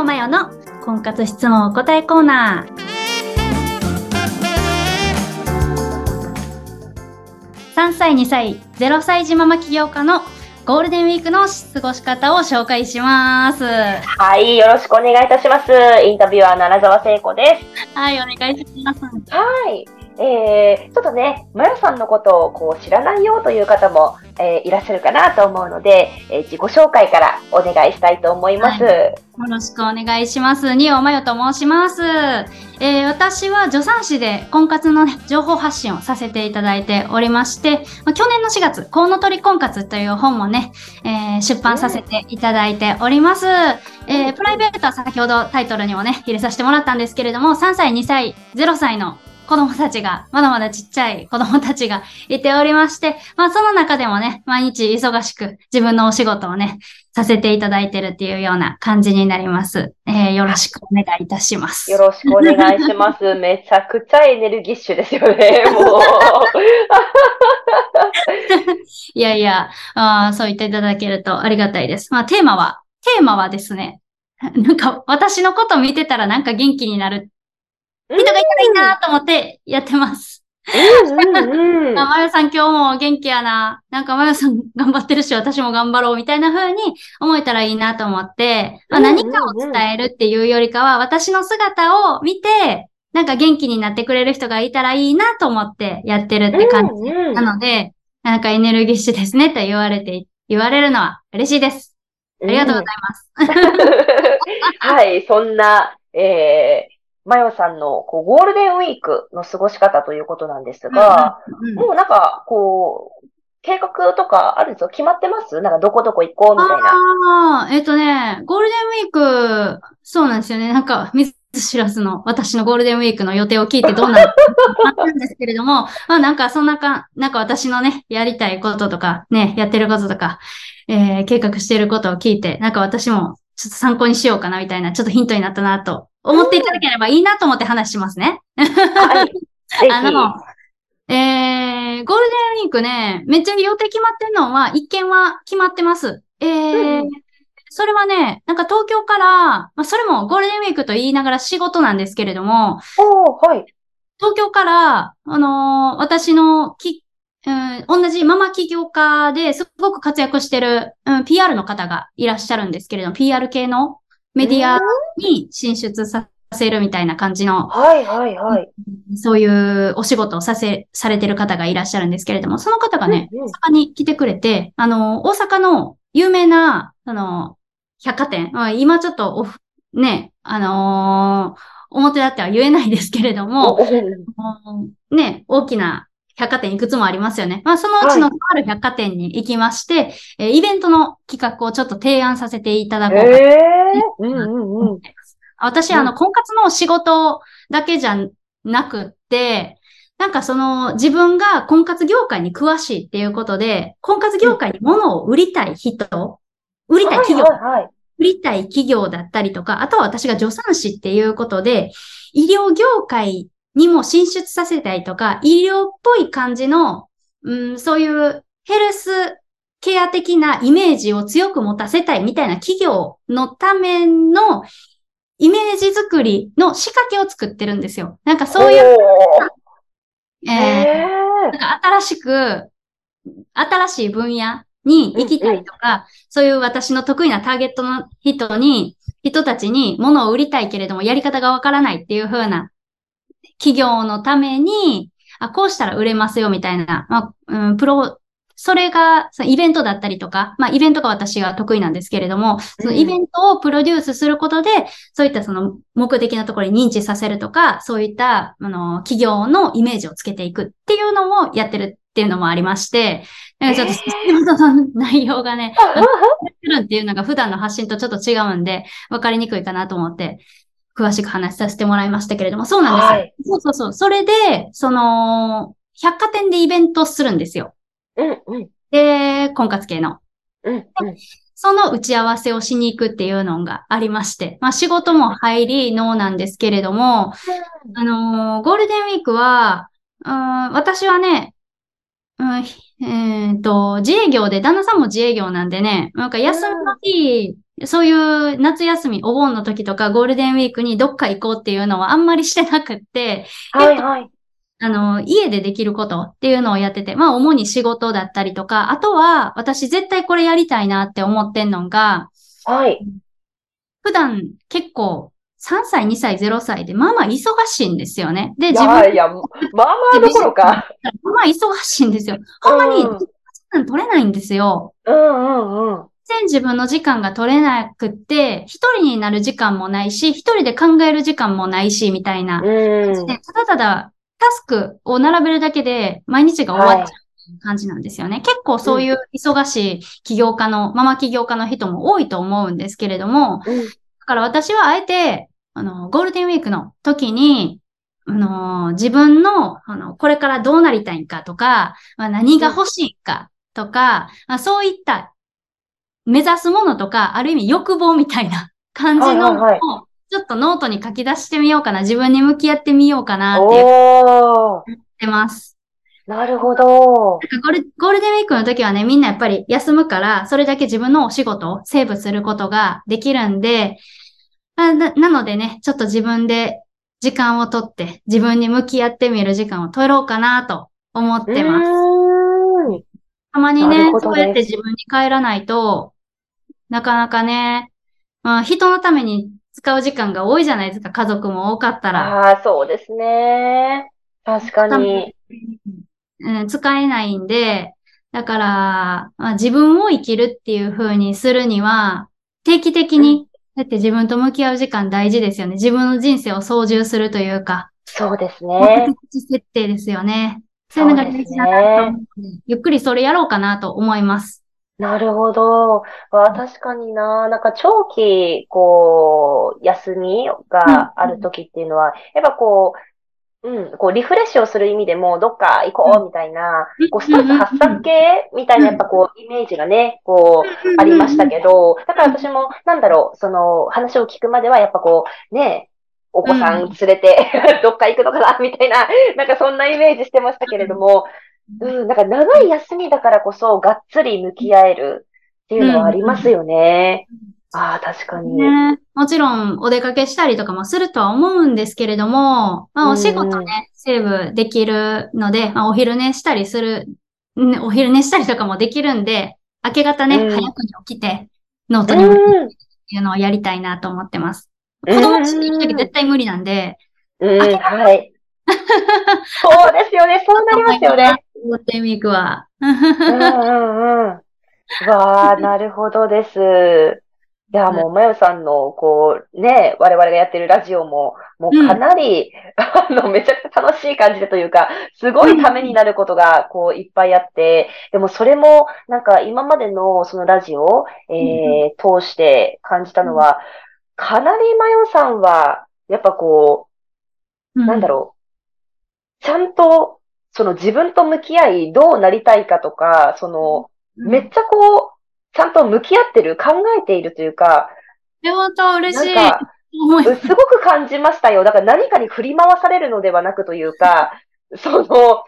オマヨの婚活質問お答えコーナー。3歳、2歳、0歳児ママ起業家のゴールデンウィークの過ごし方を紹介します。はい、よろしくお願いいたします。インタビュアーの穴澤聖子です。はい、お願いします。はい。えー、ちょっとね、まやさんのことをこう知らないよという方も、えーいらっしゃるかなと思うので、えー自己紹介からお願いしたいと思います。よろしくお願いします。ニオマヨと申します。えー私は助産師で婚活の、ね、情報発信をさせていただいておりまして、まあ去年の4月、コウノトリ婚活という本もね、えー出版させていただいております。えープライベートは先ほどタイトルにもね、入れさせてもらったんですけれども、3歳、2歳、0歳の子供たちが、まだまだちっちゃい子供たちがいておりまして、まあその中でもね、毎日忙しく自分のお仕事をね、させていただいてるっていうような感じになります。えーよろしくお願いいたします。よろしくお願いします。めちゃくちゃエネルギッシュですよね、もう。いやいや、あーそう言っていただけるとありがたいです。まあテーマは、テーマはですね、なんか私のこと見てたらなんか元気になる人がいたらいいなと思ってやってます。うんうんうんあ、まゆさん今日も元気やな。なんかまゆさん頑張ってるし、私も頑張ろうみたいな風に思えたらいいなと思って、まあ、何かを伝えるっていうよりかは、私の姿を見て、なんか元気になってくれる人がいたらいいなと思ってやってるって感じ。なので、なんかエネルギッシュですねと言われて、言われるのは嬉しいです。ありがとうございます。はい、そんな、えー、マヨさんのこうゴールデンウィークの過ごし方ということなんですが、うんうんもうなんか、こう、計画とかあるんですよ決まってます？なんかどこどこ行こうみたいな。ああ、えっ、とね、ゴールデンウィーク、そうなんですよね。なんか、見ず知らずの私のゴールデンウィークの予定を聞いてどんなのかあったんですけれども、まあなんかそんなか、なんか私のね、やりたいこととか、ね、やってることとか、えー計画していることを聞いて、なんか私もちょっと参考にしようかなみたいな、ちょっとヒントになったなと思っていただければいいなと思って話しますね。はい。あの、えー、ゴールデンウィークね、めっちゃ予定決まってんのは、一件は決まってます。えー、うんそれはね、なんか東京から、まあ、それもゴールデンウィークと言いながら仕事なんですけれども、はい。東京から、あのー私のき、うん、同じママ起業家ですごく活躍してる、うん、PR の方がいらっしゃるんですけれども、PR 系のメディアに進出させるみたいな感じの、はい、はい、はい。そういうお仕事をさせ、されてる方がいらっしゃるんですけれども、その方がね、うんうん大阪に来てくれて、あの、大阪の有名な、あの、百貨店、まあ、今ちょっとオフ、ね、あのー表立っては言えないですけれども、ね、大きな百貨店いくつもありますよね。まあ、そのうちのとある百貨店に行きまして、えーイベントの企画をちょっと提案させていただこうかとええー、うんうんうん。私、うんあの、婚活の仕事だけじゃなくって、なんかその自分が婚活業界に詳しいっていうことで、婚活業界に物を売りたい人、売りたい企業、はい、はい、はい。売りたい企業だったりとか、あとは私が助産師っていうことで、医療業界にも進出させたいとか、医療っぽい感じの、うん、そういうヘルスケア的なイメージを強く持たせたいみたいな企業のためのイメージ作りの仕掛けを作ってるんですよ。なんかそういう、おー。えーえなんか新しく、新しい分野に行きたいとか、そういう私の得意なターゲットの人に、人たちに物を売りたいけれどもやり方がわからないっていう風な企業のために、あ、こうしたら売れますよみたいな、まあ、うん、プロ、それが、そのイベントだったりとか、まあ、イベントが私が得意なんですけれども、そのイベントをプロデュースすることで、そういったその目的のところに認知させるとか、そういった、あの、企業のイメージをつけていくっていうのをやってるっていうのもありまして、なんかちょっとの内容がね、やってるっていうのが普段の発信とちょっと違うんで、わかりにくいかなと思って、詳しく話させてもらいましたけれども、そうなんですよ。はいそうそうそう。それで、その、百貨店でイベントをするんですよ。うん、うん、で、婚活系の。うん、うん。その打ち合わせをしに行くっていうのがありまして、まあ仕事も入りのなんですけれども、あのーゴールデンウィークは、うん、私はね、うん、ひえっと、自営業で、旦那さんも自営業なんでね、なんか休みの日、そういう夏休み、お盆の時とかゴールデンウィークにどっか行こうっていうのはあんまりしてなくって、はいはい。あの、家でできることっていうのをやってて、まあ主に仕事だったりとか、あとは私絶対これやりたいなって思ってんのが、はい。普段結構3歳、2歳、0歳で、まあまあ忙しいんですよね。で、自分。いや、まあまあどころか。まあまあ忙しいんですよ。ほんまに、時間取れないんですよ。うんうんうん。全自分の時間が取れなくって、一人になる時間もないし、一人で考える時間もないし、みたいな。うん、ただただタスクを並べるだけで毎日が終わっちゃう感じなんですよね。はい、結構そういう忙しい起業家の、ママ起業家の人も多いと思うんですけれども、うん、だから私はあえて、あの、ゴールデンウィークの時に、あの、自分の、あの、これからどうなりたいかとか、まあ、何が欲しいかとか、まあ、そういった目指すものとか、ある意味欲望みたいな 感じの、ちょっとノートに書き出してみようかな、自分に向き合ってみようかなって思ってます。なるほど。ゴールゴールデンウィークの時はね、みんなやっぱり休むから、それだけ自分のお仕事をセーブすることができるんで、ななのでね、ちょっと自分で時間をとって、自分に向き合ってみる時間を取ろうかなと思ってます。たまにね、そうやって自分に帰らないと、なかなかね、まあ、人のために使う時間が多いじゃないですか、家族も多かったら。ああ、そうですね。確かに。うん、使えないんで、だから、まあ、自分を生きるっていう風にするには、定期的に、だって自分と向き合う時間大事ですよね。自分の人生を操縦するというか。そうですね。目的設定ですよね。そういうのが大事だなと思って、ね、ゆっくりそれやろうかなと思います。なるほど。あ確かにな。なんか長期、こう、休みがある時っていうのは、やっぱこう、うん、こう、リフレッシュをする意味でも、どっか行こうみたいな、こう、ストレス発散系みたいな、やっぱこう、イメージがね、こう、ありましたけど、だから私も、なんだろう、その、話を聞くまでは、やっぱこう、ね、お子さん。連れて、どっか行くのかなみたいな、なんかそんなイメージしてましたけれども、うん、なんか長い休みだからこそ、がっつり向き合えるっていうのはありますよね。うん、ああ、確かに、ね。もちろん、お出かけしたりとかもするとは思うんですけれども、まあ、お仕事ね、セーブできるので、まあ、お昼寝したりする、お昼寝したりとかもできるんで、明け方ね、うん、早くに起きて、ノートに向きっていうのをやりたいなと思ってます。子供ちっちゃい時絶対無理なんで、うん、はい。そうですよね。そうなりますよね。うんうんうん。わあ、なるほどです。いや、もう、まよさんの、こう、ね、我々がやってるラジオも、もうかなり、うん、あの、めちゃくちゃ楽しい感じでというか、すごいためになることが、こう、いっぱいあって、でもそれも、なんか今までのそのラジオ、えー、通して感じたのは、かなりまよさんは、やっぱこう、なんだろう、ちゃんと、その自分と向き合い、どうなりたいかとか、その、めっちゃこう、ちゃんと向き合ってる、考えているというか、本当嬉しい。すごく感じましたよ。だから何かに振り回されるのではなくというか、その、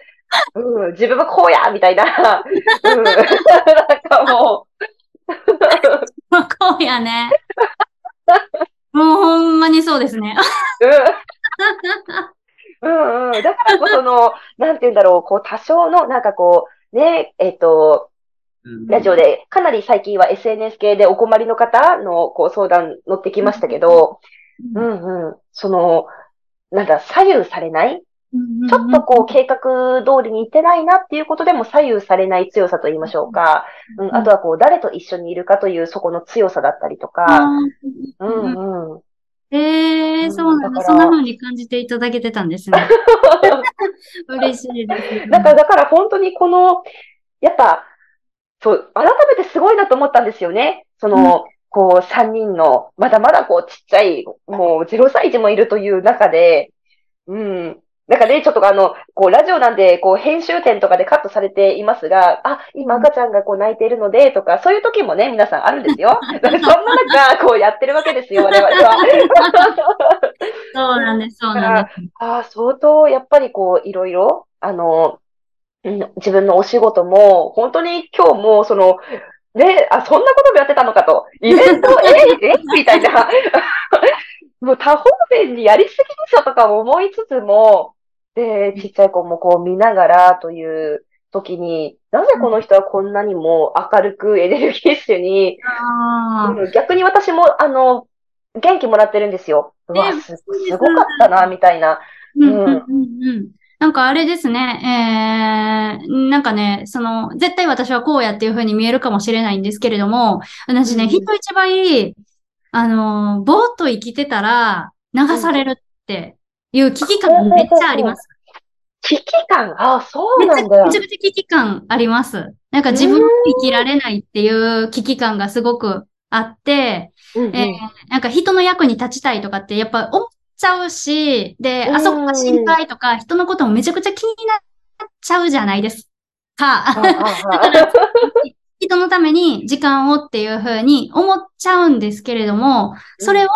うん、自分はこうやみたいな、うん、なんかもう。こうやね。もうほんまにそうですね。うん。うんうん。だからこ その、なんて言うんだろう、こう多少の、なんかこう、ね、えっ、ー、と、ラジオで、かなり最近は SNS 系でお困りの方のこう相談乗ってきましたけど、うんうん、その、なんだ、左右されない？ちょっとこう計画通りに行ってないなっていうことでも左右されない強さと言いましょうか。うん、あとはこう誰と一緒にいるかというそこの強さだったりとか。うんうん。ええー、そうなんだ。そんな風に感じていただけてたんですね。嬉しいです、ね。だから、だから本当にこの、やっぱ、そう、改めてすごいなと思ったんですよね。その、うん、こう、三人の、まだまだこう、ちっちゃい、もう0歳児もいるという中で、うん。なんかね、ちょっとあの、こう、ラジオなんで、こう、編集点とかでカットされていますが、あ、今赤ちゃんがこう泣いているので、とか、そういう時もね、皆さんあるんですよ。そんな中、こうやってるわけですよ、我々は。そうなんです、そうなんです。ああ、相当、やっぱりこう、いろいろ、あの、自分のお仕事も、本当に今日も、その、ね、あ、そんなこともやってたのかと。イベント、え、え、みたいな。もう多方面にやりすぎでしょとか思いつつも、で、ちっちゃい子もこう見ながらという時に、なぜこの人はこんなにも明るくエネルギッシュに、うん、逆に私も、あの、元気もらってるんですよ。うわ、す、すごかったな、みたいな。うん。うん、うん、うん。なんかあれですね、えー、なんかね、その、絶対私はこうやっていう風に見えるかもしれないんですけれども、私ね、うん、人一倍、あの、ぼーっと生きてたら流されるっていう危機感めっちゃあります。危機感？あ、そうなんだめちゃくちゃ危機感あります。なんか自分を生きられないっていう危機感がすごくあって、うんうん、えー、なんか人の役に立ちたいとかってやっぱ思っちゃうし、で、あそこが心配とか、人のこともめちゃくちゃ気になっちゃうじゃないですか。だから、人のために時間をっていうふうに思っちゃうんですけれども、それを、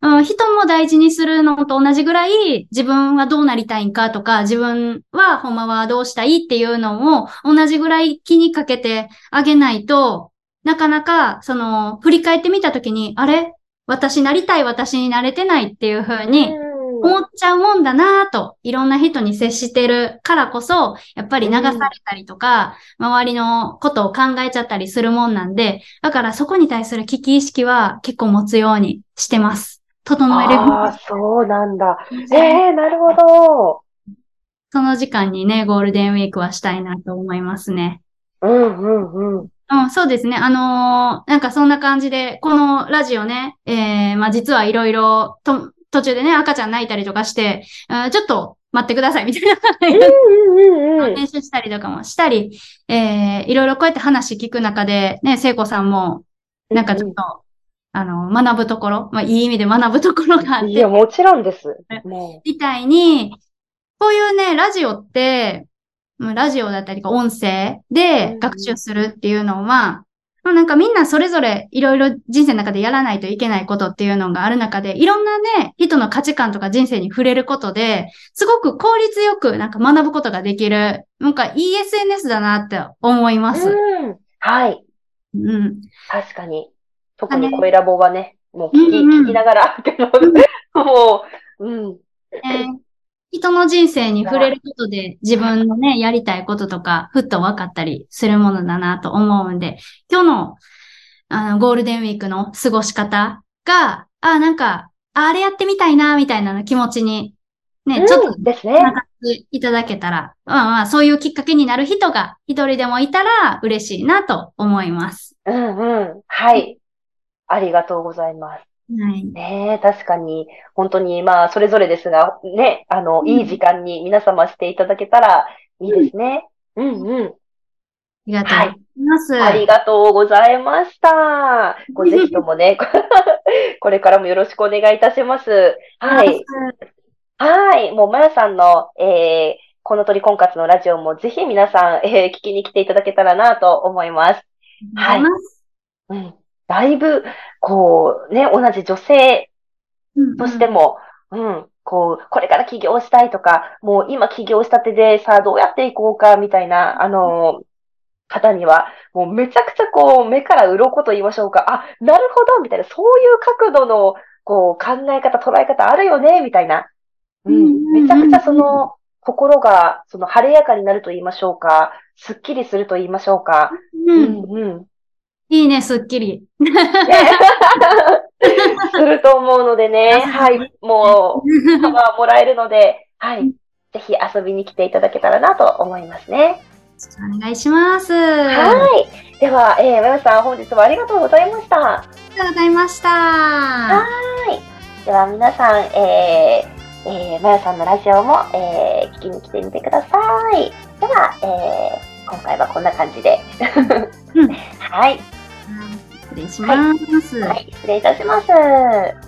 うん、人も大事にするのと同じぐらい、自分はどうなりたいんかとか、自分はほんまはどうしたいっていうのを同じぐらい気にかけてあげないと、なかなか、その、振り返ってみたときに、あれ？私なりたい私になれてないっていう風に思っちゃうもんだなと、いろんな人に接してるからこそ、やっぱり流されたりとか、周りのことを考えちゃったりするもんなんで、だからそこに対する危機意識は結構持つようにしてます。整える。ああ、そうなんだ。ええー、なるほど。その時間にね、ゴールデンウィークはしたいなと思いますね。うんうんうん。うん、そうですね。あのー、なんかそんな感じで、このラジオね、えー、まあ実はいろいろと、途中でね、赤ちゃん泣いたりとかして、うん、ちょっと待ってくださいみたいな。練習したりとかもしたり、えー、いろいろこうやって話聞く中で、ね、聖子さんも、なんかちょっと、うんあの、学ぶところ、まあ、いい意味で学ぶところがあって。いや、もちろんです。みたいに、こういうね、ラジオって、ラジオだったり音声で学習するっていうのは、まあ、なんかみんなそれぞれいろいろ人生の中でやらないといけないことっていうのがある中で、いろんなね、人の価値観とか人生に触れることで、すごく効率よくなんか学ぶことができる、なんかいい SNS だなって思います。うん。はい。うん。確かに。特に声ラボはね、もう聞き、うんうん、聞きながら、もう、うん。えー人の人生に触れることで自分のね、やりたいこととか、ふっと分かったりするものだなと思うんで、今日の、あの、ゴールデンウィークの過ごし方が、あ、なんか、あれやってみたいな、みたいな気持ちに、ね、ちょっと、ですね。いただけたら、まあまあ、そういうきっかけになる人が一人でもいたら嬉しいなと思います。うんうん。はい。ありがとうございます。はい。ね確かに、本当に、まあ、それぞれですが、ね、あの、うん、いい時間に皆様していただけたらいいですね。うん、うん、うん。ありがとうございます、はい。ありがとうございました。ごぜひともね、これからもよろしくお願いいたします。はい。はい。もう、まやさんの、えー、この鳥婚活のラジオもぜひ皆さん、えー、聞きに来ていただけたらなと思います。はい。うん。だいぶ、こう、ね、同じ女性としても、うん、うん、こう、これから起業したいとか、もう今起業したてでさあどうやっていこうか、みたいな、あの、方には、もうめちゃくちゃこう、目から鱗と言いましょうか。あ、なるほど、みたいな、そういう角度の、こう、考え方、捉え方あるよね、みたいな。うん、めちゃくちゃその、心が、その、晴れやかになると言いましょうか。すっきりすると言いましょうか。うん、うん、いいね、すっきり。すると思うのでね、はい、もう、パワーもらえるので、はい、ぜひ遊びに来ていただけたらなと思いますね。お願いします。はい。では、えー、まよさん、本日はありがとうございました。ありがとうございました。はい。では、皆さん、えー、えー、まよさんのラジオも、えー、聞きに来てみてください。では、えー、今回はこんな感じで。うん、はい。失礼します、はい。はい、失礼いたします。